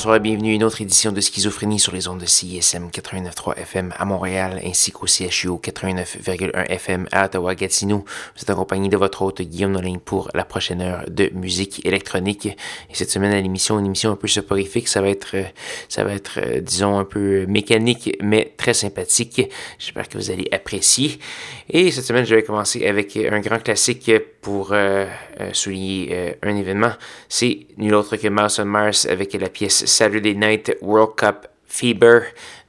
Bonsoir bienvenue à une autre édition de Schizophrénie sur les ondes de CISM 89.3 FM à Montréal ainsi qu'au CHU 89.1 FM à Ottawa-Gatineau. Vous êtes accompagné de votre hôte Guillaume Nolin pour la prochaine heure de musique électronique. Et cette semaine à l'émission, une émission un peu soporifique, ça va être, ça va être, euh, disons, un peu mécanique mais très sympathique. J'espère que vous allez apprécier. Et cette semaine, je vais commencer avec un grand classique pour euh, euh, souligner un événement. C'est nul autre que Mouse on Mars avec la pièce Saturday Night World Cup Fever.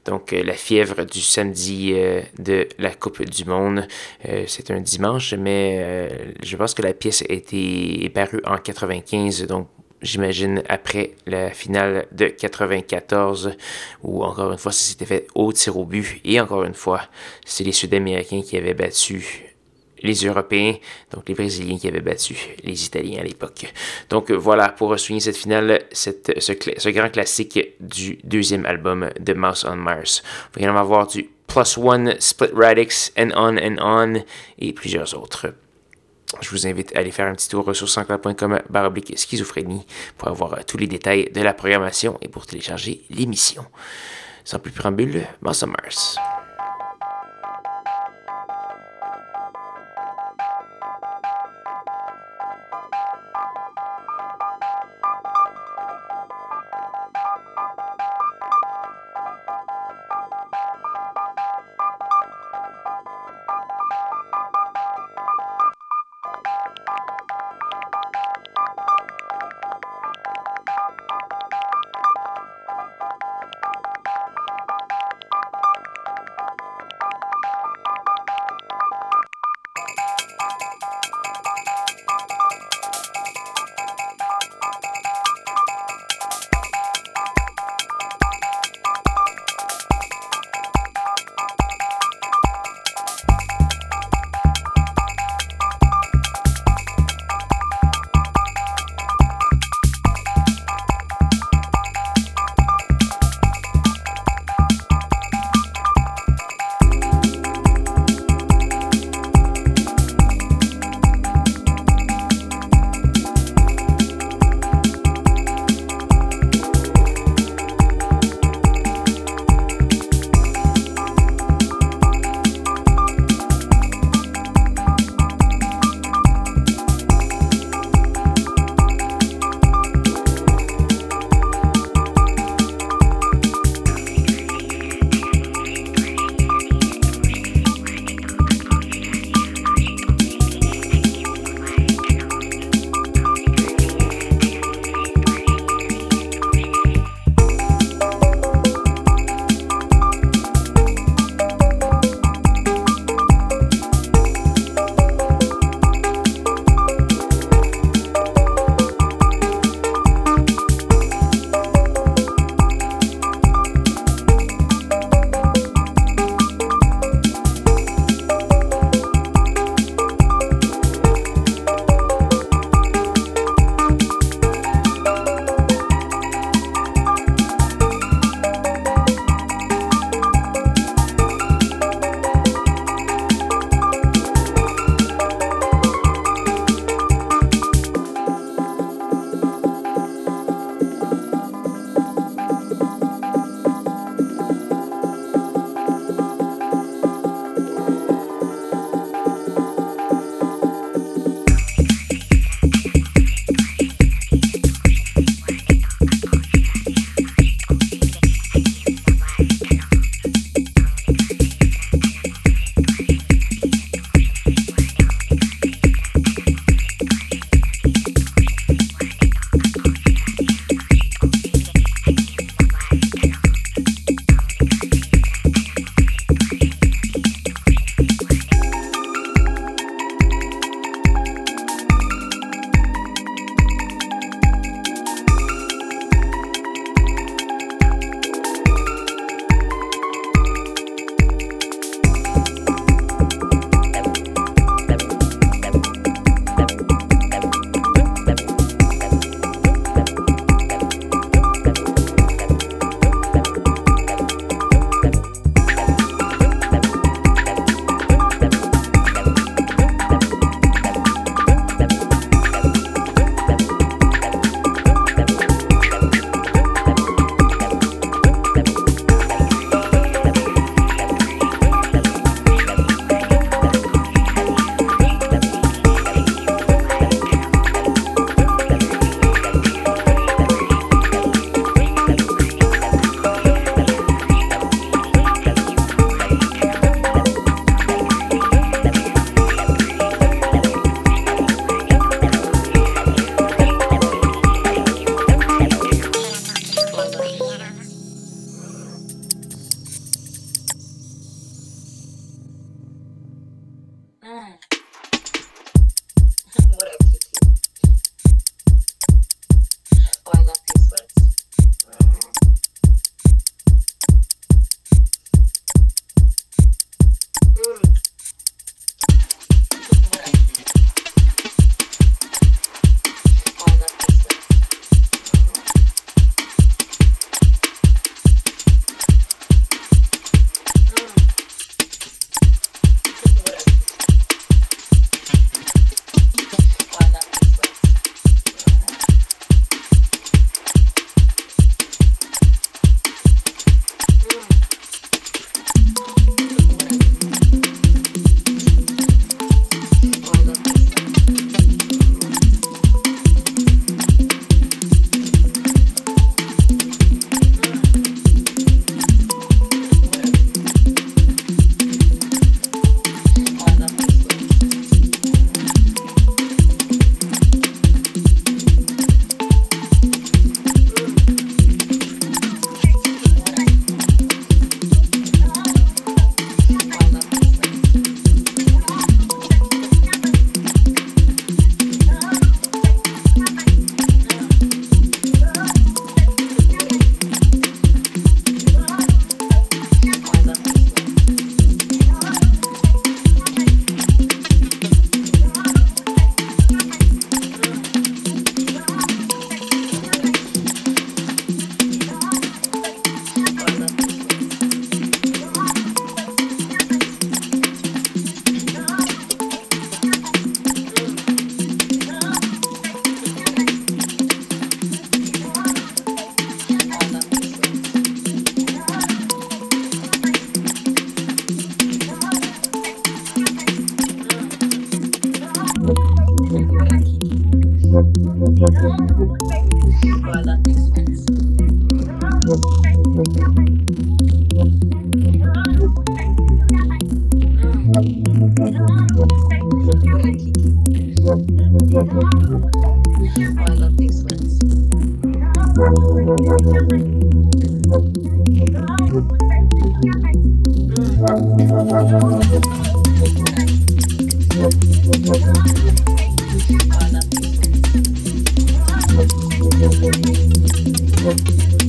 Donc, euh, la fièvre du samedi euh, de la Coupe du Monde. Euh, c'est un dimanche, mais je pense que la pièce a été parue en 95, donc j'imagine après la finale de 94, où encore une fois, ça s'était fait au tir au but. Et encore une fois, c'est les Sud-Américains qui avaient battu les Européens, donc les Brésiliens qui avaient battu les Italiens à l'époque. Donc voilà, pour souligner cette finale, cette, ce, grand classique du deuxième album de Mouse on Mars. On va également avoir du Plus One, Split Radix, And On and On et plusieurs autres. Je vous invite à aller faire un petit tour sur sanscloud.com baroblique schizophrénie pour avoir tous les détails de la programmation et pour télécharger l'émission. Sans plus préambule, Mouse on Mars.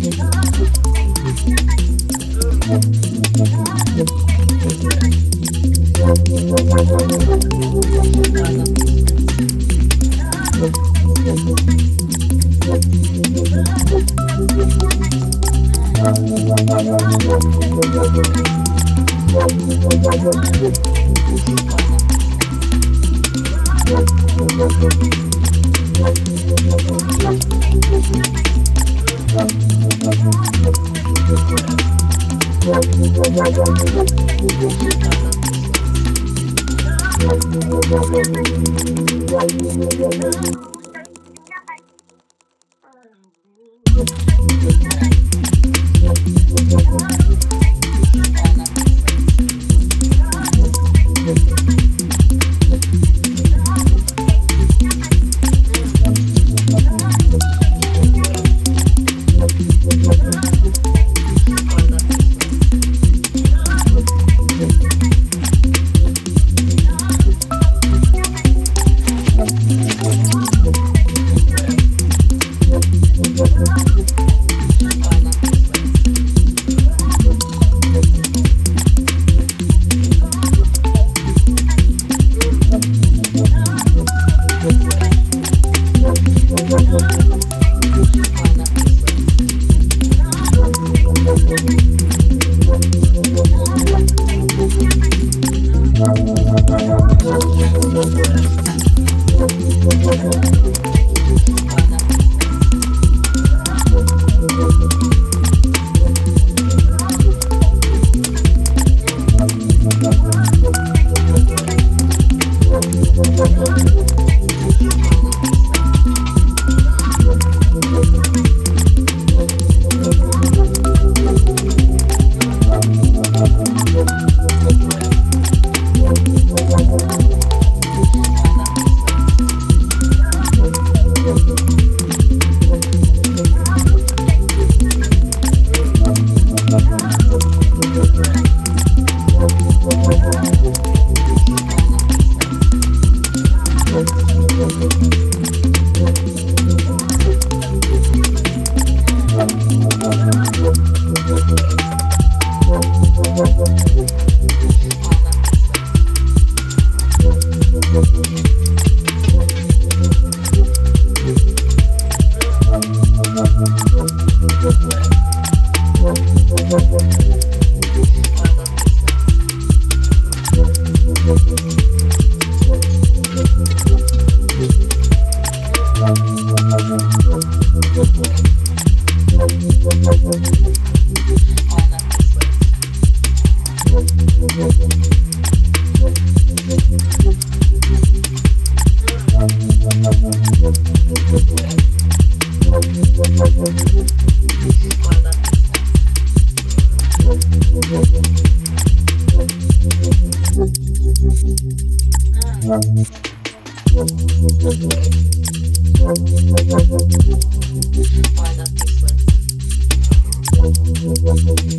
Thank you.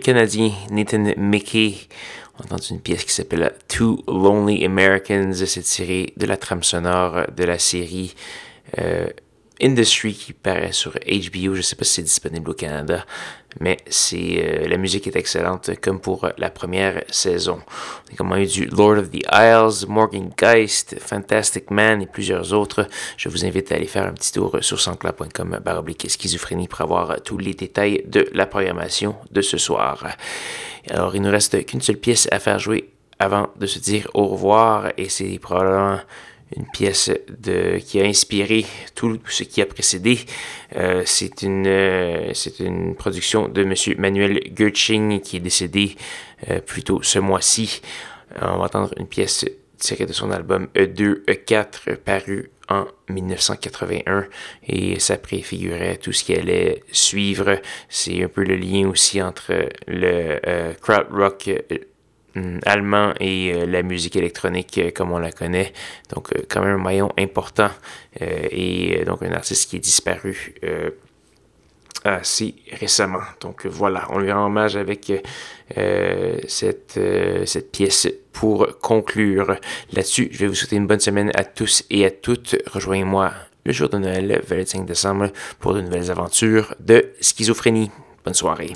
Canadien Nathan Mickey. On entend une pièce qui s'appelle Two Lonely Americans. C'est tiré de la trame sonore de la série euh, Industry qui paraît sur HBO. Je ne sais pas si c'est disponible au Canada, mais c'est euh, la musique est excellente comme pour la première saison. On a eu du Lord of the Isles, Morgan Geist, Fantastic Man et plusieurs autres. Je vous invite à aller faire un petit tour sur sanscloud.com baroblique schizophrénie pour avoir tous les détails de la programmation de ce soir. Alors, il nous reste qu'une seule pièce à faire jouer avant de se dire au revoir et c'est probablement une pièce de, qui a inspiré tout ce qui a précédé. Euh, c'est une, euh, une production de M. Manuel Gertsching qui est décédé euh, plus tôt ce mois-ci. on va entendre une pièce tirée de son album E2, E4, paru en 1981 et ça préfigurait tout ce qui allait suivre. C'est un peu le lien aussi entre le crowd rock Hum, allemand et euh, la musique électronique euh, comme on la connaît. Donc euh, quand même un maillon important et donc un artiste qui est disparu assez récemment. Donc voilà, on lui rend hommage avec cette, cette pièce pour conclure. Là-dessus, je vais vous souhaiter une bonne semaine à tous et à toutes. Rejoignez-moi le jour de Noël, le 25 décembre, pour de nouvelles aventures de schizophrénie. Bonne soirée.